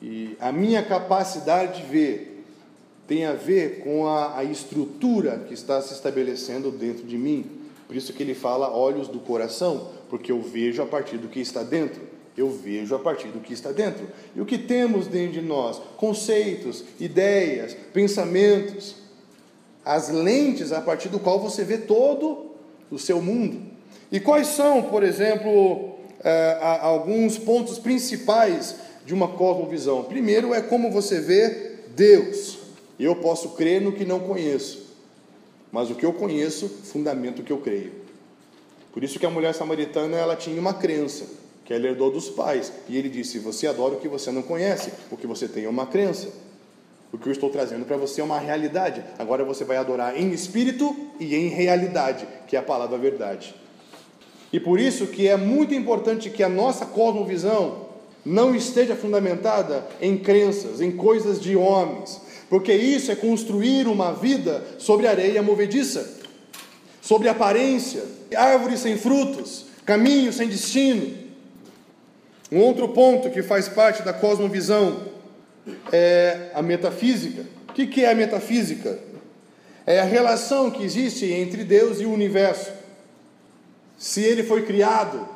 E a minha capacidade de ver tem a ver com a, a estrutura que está se estabelecendo dentro de mim. Por isso que ele fala olhos do coração, porque eu vejo a partir do que está dentro. Eu vejo a partir do que está dentro. E o que temos dentro de nós? Conceitos, ideias, pensamentos. As lentes a partir do qual você vê todo o seu mundo. E quais são, por exemplo, eh, alguns pontos principais de uma cosmovisão? Primeiro é como você vê Deus. Eu posso crer no que não conheço, mas o que eu conheço fundamento o que eu creio. Por isso que a mulher samaritana ela tinha uma crença que ela herdou dos pais, e ele disse: "Você adora o que você não conhece, o que você tem é uma crença". O que eu estou trazendo para você é uma realidade. Agora você vai adorar em espírito e em realidade, que é a palavra verdade. E por isso que é muito importante que a nossa cosmovisão não esteja fundamentada em crenças, em coisas de homens, porque isso é construir uma vida sobre areia movediça, sobre aparência, árvores sem frutos, caminhos sem destino. Um outro ponto que faz parte da cosmovisão é a metafísica. O que é a metafísica? É a relação que existe entre Deus e o universo. Se ele foi criado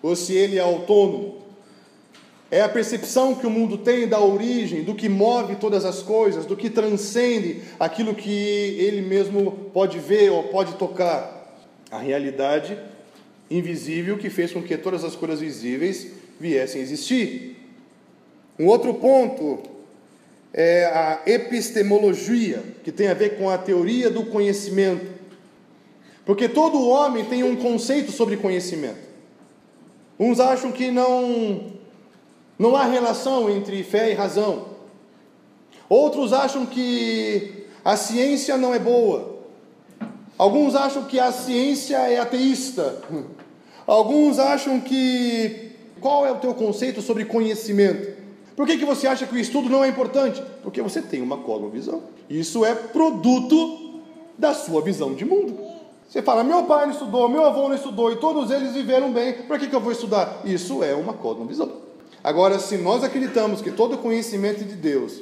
ou se ele é autônomo. É a percepção que o mundo tem da origem, do que move todas as coisas, do que transcende aquilo que ele mesmo pode ver ou pode tocar. A realidade invisível que fez com que todas as coisas visíveis viessem a existir. Um outro ponto é a epistemologia, que tem a ver com a teoria do conhecimento. Porque todo homem tem um conceito sobre conhecimento. Uns acham que não não há relação entre fé e razão. Outros acham que a ciência não é boa. Alguns acham que a ciência é ateísta. Alguns acham que. Qual é o teu conceito sobre conhecimento? Por que, que você acha que o estudo não é importante? Porque você tem uma cosmovisão. Isso é produto da sua visão de mundo. Você fala, meu pai não estudou, meu avô não estudou e todos eles viveram bem, para que, que eu vou estudar? Isso é uma cosmovisão. Agora, se nós acreditamos que todo conhecimento é de Deus,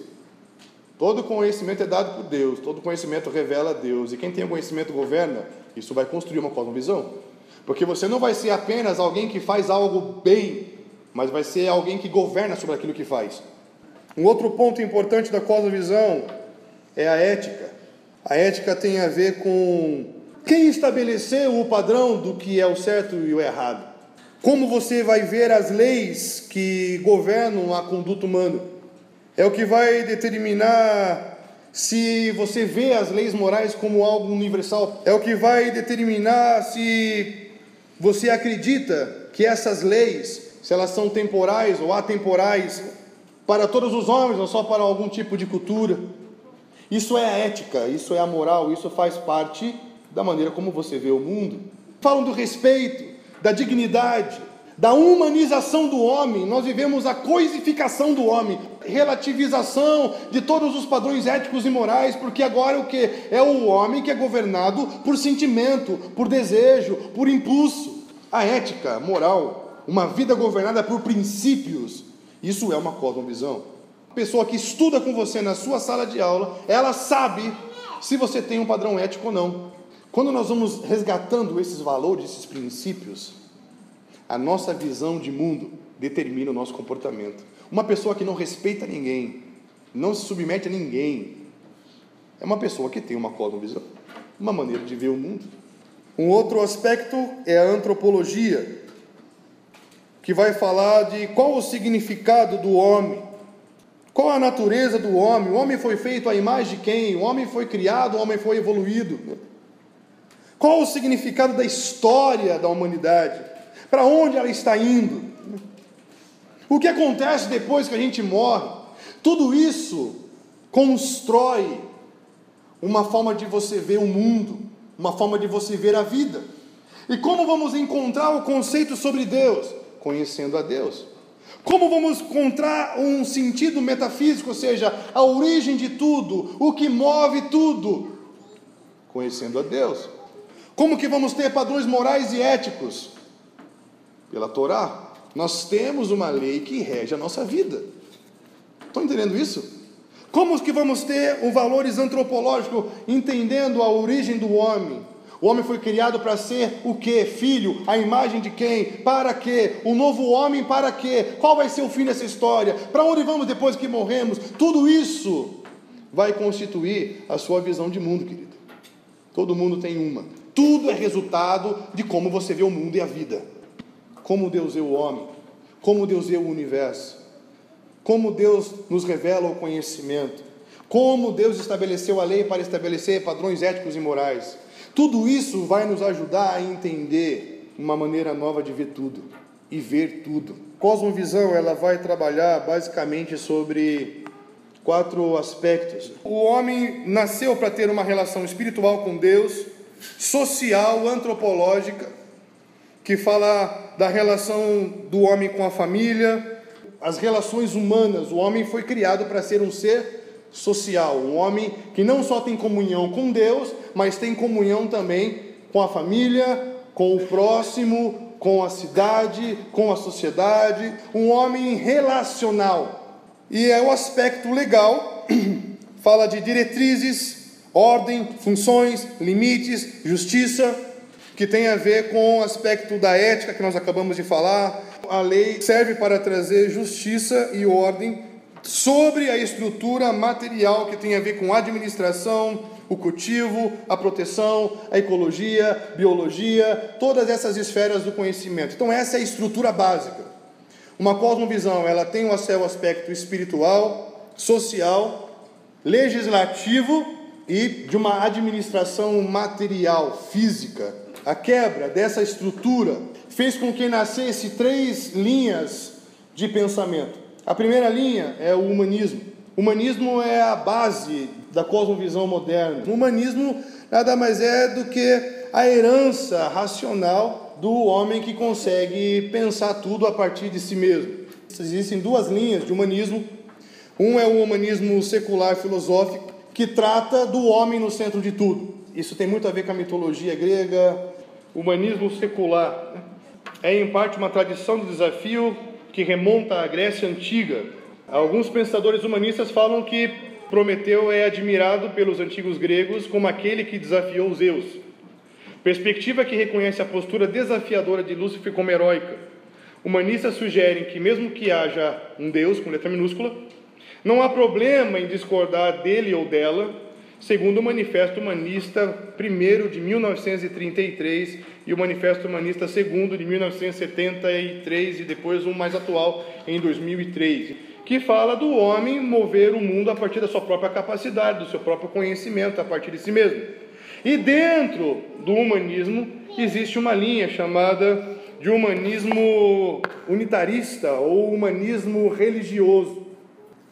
todo conhecimento é dado por Deus, todo conhecimento revela a Deus, e quem tem o conhecimento governa, isso vai construir uma cosmovisão. Porque você não vai ser apenas alguém que faz algo bem, mas vai ser alguém que governa sobre aquilo que faz. Um outro ponto importante da cosmovisão é a ética. A ética tem a ver com quem estabeleceu o padrão do que é o certo e o errado. Como você vai ver as leis que governam a conduta humana? É o que vai determinar se você vê as leis morais como algo universal. É o que vai determinar se você acredita que essas leis, se elas são temporais ou atemporais, para todos os homens ou só para algum tipo de cultura. Isso é a ética, isso é a moral, isso faz parte da maneira como você vê o mundo. Falam do respeito, da dignidade, da humanização do homem, nós vivemos a coisificação do homem, relativização de todos os padrões éticos e morais, porque agora o que? É o homem que é governado por sentimento, por desejo, por impulso. A ética, moral, uma vida governada por princípios, isso é uma cosmovisão. A pessoa que estuda com você na sua sala de aula, ela sabe se você tem um padrão ético ou não. Quando nós vamos resgatando esses valores, esses princípios, a nossa visão de mundo determina o nosso comportamento. Uma pessoa que não respeita ninguém, não se submete a ninguém, é uma pessoa que tem uma cosmovisão, uma maneira de ver o mundo. Um outro aspecto é a antropologia, que vai falar de qual o significado do homem, qual a natureza do homem. O homem foi feito à imagem de quem? O homem foi criado, o homem foi evoluído. Qual o significado da história da humanidade? Para onde ela está indo? O que acontece depois que a gente morre? Tudo isso constrói uma forma de você ver o mundo, uma forma de você ver a vida. E como vamos encontrar o conceito sobre Deus? Conhecendo a Deus. Como vamos encontrar um sentido metafísico, ou seja, a origem de tudo, o que move tudo? Conhecendo a Deus. Como que vamos ter padrões morais e éticos? Pela Torá. Nós temos uma lei que rege a nossa vida. Estão entendendo isso? Como que vamos ter os valores antropológicos entendendo a origem do homem? O homem foi criado para ser o que? Filho, a imagem de quem? Para quê? O novo homem para quê? Qual vai ser o fim dessa história? Para onde vamos depois que morremos? Tudo isso vai constituir a sua visão de mundo, querido. Todo mundo tem uma. Tudo é resultado de como você vê o mundo e a vida. Como Deus vê o homem, como Deus vê o universo, como Deus nos revela o conhecimento, como Deus estabeleceu a lei para estabelecer padrões éticos e morais. Tudo isso vai nos ajudar a entender uma maneira nova de ver tudo e ver tudo. Cosmovisão, ela vai trabalhar basicamente sobre quatro aspectos. O homem nasceu para ter uma relação espiritual com Deus, social, antropológica, que fala da relação do homem com a família, as relações humanas. O homem foi criado para ser um ser social, um homem que não só tem comunhão com Deus, mas tem comunhão também com a família, com o próximo, com a cidade, com a sociedade, um homem relacional. E é o aspecto legal, fala de diretrizes, ordem, funções, limites, justiça, que tem a ver com o aspecto da ética que nós acabamos de falar. A lei serve para trazer justiça e ordem sobre a estrutura material que tem a ver com a administração, o cultivo, a proteção, a ecologia, biologia, todas essas esferas do conhecimento. Então essa é a estrutura básica. Uma cosmovisão, ela tem o seu aspecto espiritual, social, legislativo e de uma administração material, física. A quebra dessa estrutura fez com que nascesse três linhas de pensamento. A primeira linha é o humanismo. O humanismo é a base da cosmovisão moderna. O humanismo nada mais é do que a herança racional do homem que consegue pensar tudo a partir de si mesmo. Existem duas linhas de humanismo. Um é o humanismo secular filosófico, que trata do homem no centro de tudo. Isso tem muito a ver com a mitologia grega. Humanismo secular né? é, em parte, uma tradição do desafio que remonta à Grécia Antiga. Alguns pensadores humanistas falam que Prometeu é admirado pelos antigos gregos como aquele que desafiou Zeus. Perspectiva que reconhece a postura desafiadora de Lúcifer como heróica. Humanistas sugerem que, mesmo que haja um Deus com letra minúscula, não há problema em discordar dele ou dela, segundo o Manifesto Humanista I de 1933 e o Manifesto Humanista II de 1973 e depois um mais atual em 2003, que fala do homem mover o mundo a partir da sua própria capacidade, do seu próprio conhecimento, a partir de si mesmo. E dentro do humanismo existe uma linha chamada de humanismo unitarista ou humanismo religioso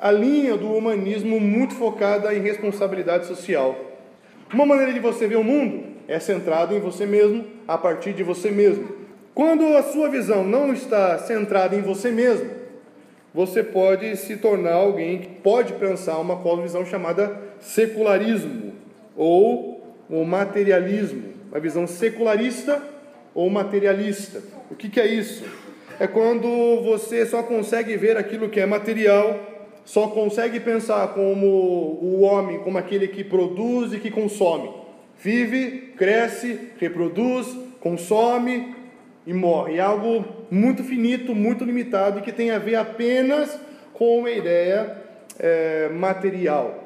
a linha do humanismo muito focada em responsabilidade social. Uma maneira de você ver o mundo é centrado em você mesmo, a partir de você mesmo. Quando a sua visão não está centrada em você mesmo, você pode se tornar alguém que pode pensar uma visão chamada secularismo ou o materialismo, uma visão secularista ou materialista. O que, que é isso? É quando você só consegue ver aquilo que é material só consegue pensar como o homem, como aquele que produz e que consome. Vive, cresce, reproduz, consome e morre. É algo muito finito, muito limitado e que tem a ver apenas com uma ideia é, material.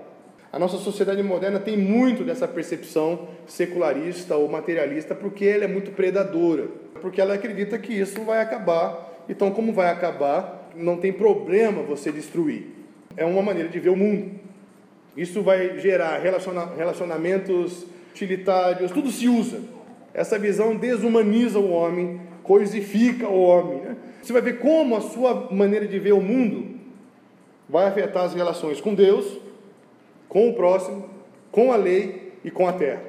A nossa sociedade moderna tem muito dessa percepção secularista ou materialista porque ela é muito predadora, porque ela acredita que isso vai acabar. Então, como vai acabar, não tem problema você destruir é uma maneira de ver o mundo. Isso vai gerar relacionamentos utilitários, tudo se usa. Essa visão desumaniza o homem, coisifica o homem. Né? Você vai ver como a sua maneira de ver o mundo vai afetar as relações com Deus, com o próximo, com a lei e com a terra.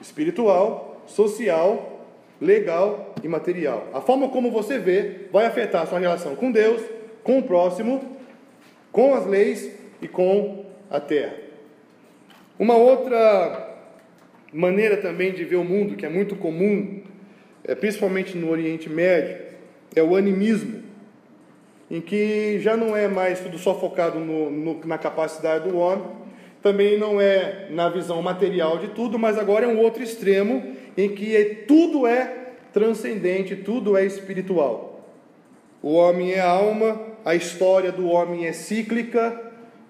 Espiritual, social, legal e material. A forma como você vê vai afetar a sua relação com Deus, com o próximo com as leis e com a terra. Uma outra maneira também de ver o mundo, que é muito comum, é, principalmente no Oriente Médio, é o animismo. em que já não é mais tudo só focado no, no, na capacidade do homem, também não é na visão material de tudo, mas agora é um outro extremo em que é, tudo é transcendente, tudo é espiritual. O homem é alma, a história do homem é cíclica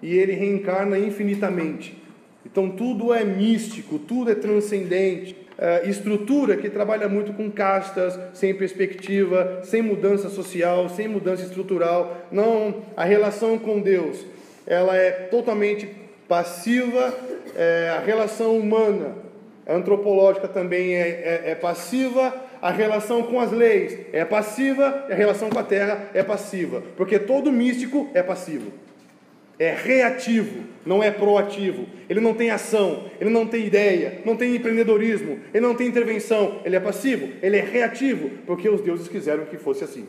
e ele reencarna infinitamente. Então tudo é místico, tudo é transcendente. É, estrutura que trabalha muito com castas, sem perspectiva, sem mudança social, sem mudança estrutural. Não, a relação com Deus, ela é totalmente passiva. É, a relação humana, antropológica também é, é, é passiva. A relação com as leis é passiva, e a relação com a terra é passiva, porque todo místico é passivo é reativo, não é proativo. Ele não tem ação, ele não tem ideia, não tem empreendedorismo, ele não tem intervenção. Ele é passivo, ele é reativo, porque os deuses quiseram que fosse assim.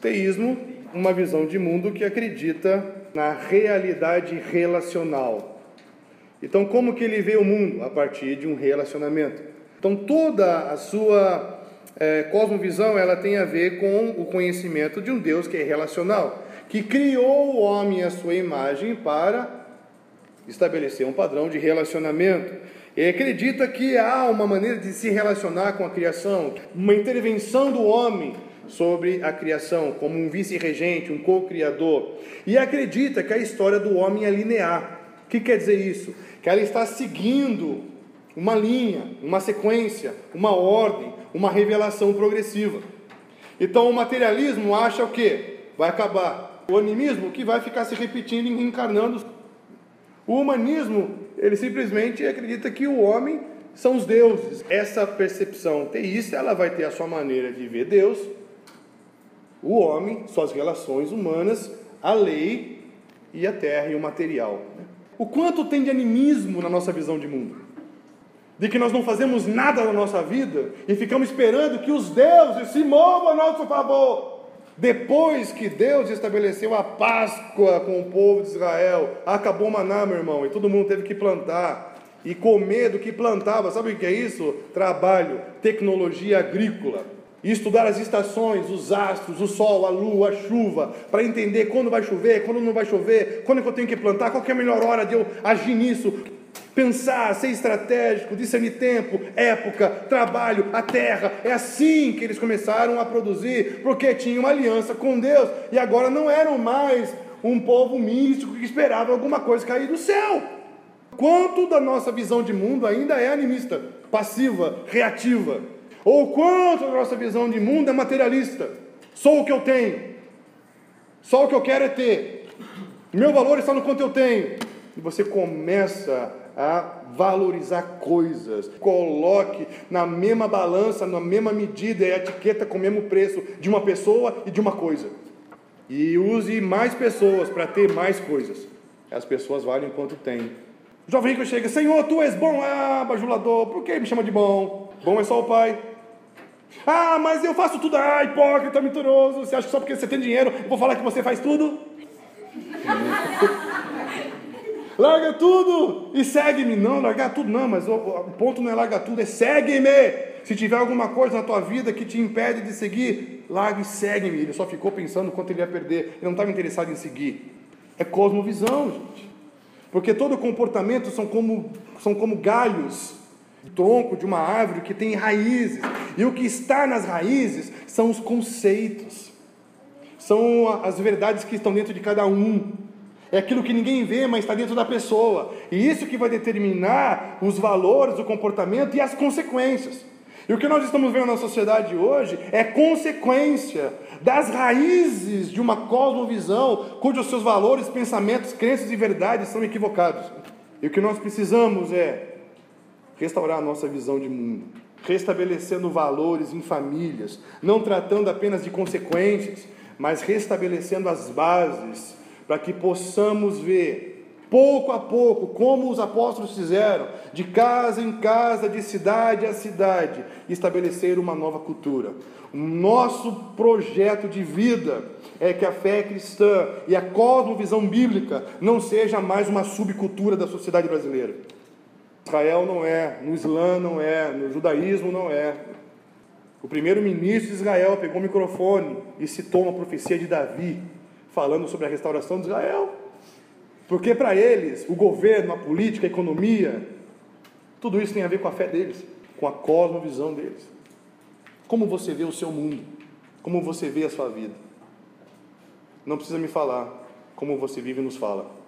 Teísmo, uma visão de mundo que acredita na realidade relacional. Então, como que ele vê o mundo? A partir de um relacionamento. Então, toda a sua é, cosmovisão ela tem a ver com o conhecimento de um Deus que é relacional que criou o homem à sua imagem para estabelecer um padrão de relacionamento. E acredita que há uma maneira de se relacionar com a criação, uma intervenção do homem sobre a criação, como um vice-regente, um co-criador. E acredita que a história do homem é linear. O que quer dizer isso? Que ela está seguindo uma linha, uma sequência, uma ordem, uma revelação progressiva. Então o materialismo acha o que? Vai acabar o animismo que vai ficar se repetindo e reencarnando. O humanismo, ele simplesmente acredita que o homem são os deuses. Essa percepção teísta, ela vai ter a sua maneira de ver Deus, o homem, suas relações humanas, a lei e a terra e o material. O quanto tem de animismo na nossa visão de mundo? De que nós não fazemos nada na nossa vida e ficamos esperando que os deuses se movam a nosso favor. Depois que Deus estabeleceu a Páscoa com o povo de Israel, acabou o maná, meu irmão, e todo mundo teve que plantar e comer do que plantava. Sabe o que é isso? Trabalho, tecnologia agrícola. E estudar as estações, os astros, o sol, a lua, a chuva, para entender quando vai chover, quando não vai chover, quando é que eu tenho que plantar, qual é a melhor hora de eu agir nisso pensar, ser estratégico, discernir tempo, época, trabalho, a terra. É assim que eles começaram a produzir, porque tinham uma aliança com Deus e agora não eram mais um povo místico que esperava alguma coisa cair do céu. Quanto da nossa visão de mundo ainda é animista, passiva, reativa? Ou quanto da nossa visão de mundo é materialista? Sou o que eu tenho. Só o que eu quero é ter. Meu valor está no quanto eu tenho. E você começa a valorizar coisas. Coloque na mesma balança, na mesma medida e etiqueta com o mesmo preço de uma pessoa e de uma coisa. E use mais pessoas para ter mais coisas. As pessoas valem quanto tem. O jovem rico chega, Senhor, tu és bom, ah, bajulador, por que me chama de bom? Bom é só o Pai. Ah, mas eu faço tudo, ah, hipócrita, mentiroso. Você acha que só porque você tem dinheiro, eu vou falar que você faz tudo? Larga tudo e segue-me. Não, largar tudo não, mas o, o, ponto não é largar tudo, é segue-me. Se tiver alguma coisa na tua vida que te impede de seguir, larga e segue-me. Ele só ficou pensando quanto ele ia perder, ele não estava interessado em seguir. É cosmovisão, gente. Porque todo comportamento são como, são como galhos, tronco de uma árvore que tem raízes. E o que está nas raízes são os conceitos, são as verdades que estão dentro de cada um é aquilo que ninguém vê, mas está dentro da pessoa. E isso que vai determinar os valores, o comportamento e as consequências. E o que nós estamos vendo na sociedade hoje é consequência das raízes de uma cosmovisão cujos seus valores, pensamentos, crenças e verdades são equivocados. E o que nós precisamos é restaurar a nossa visão de mundo, restabelecendo valores em famílias, não tratando apenas de consequências, mas restabelecendo as bases para que possamos ver pouco a pouco, como os apóstolos fizeram, de casa em casa, de cidade a cidade, estabelecer uma nova cultura. O nosso projeto de vida é que a fé cristã e a cosmovisão bíblica não seja mais uma subcultura da sociedade brasileira. Israel não é, no Islã não é, no judaísmo não é. O primeiro ministro de Israel pegou o microfone e citou uma profecia de Davi falando sobre a restauração de Israel. Porque para eles, o governo, a política, a economia, tudo isso tem a ver com a fé deles, com a cosmovisão deles. Como você vê o seu mundo? Como você vê a sua vida? Não precisa me falar, como você vive nos fala.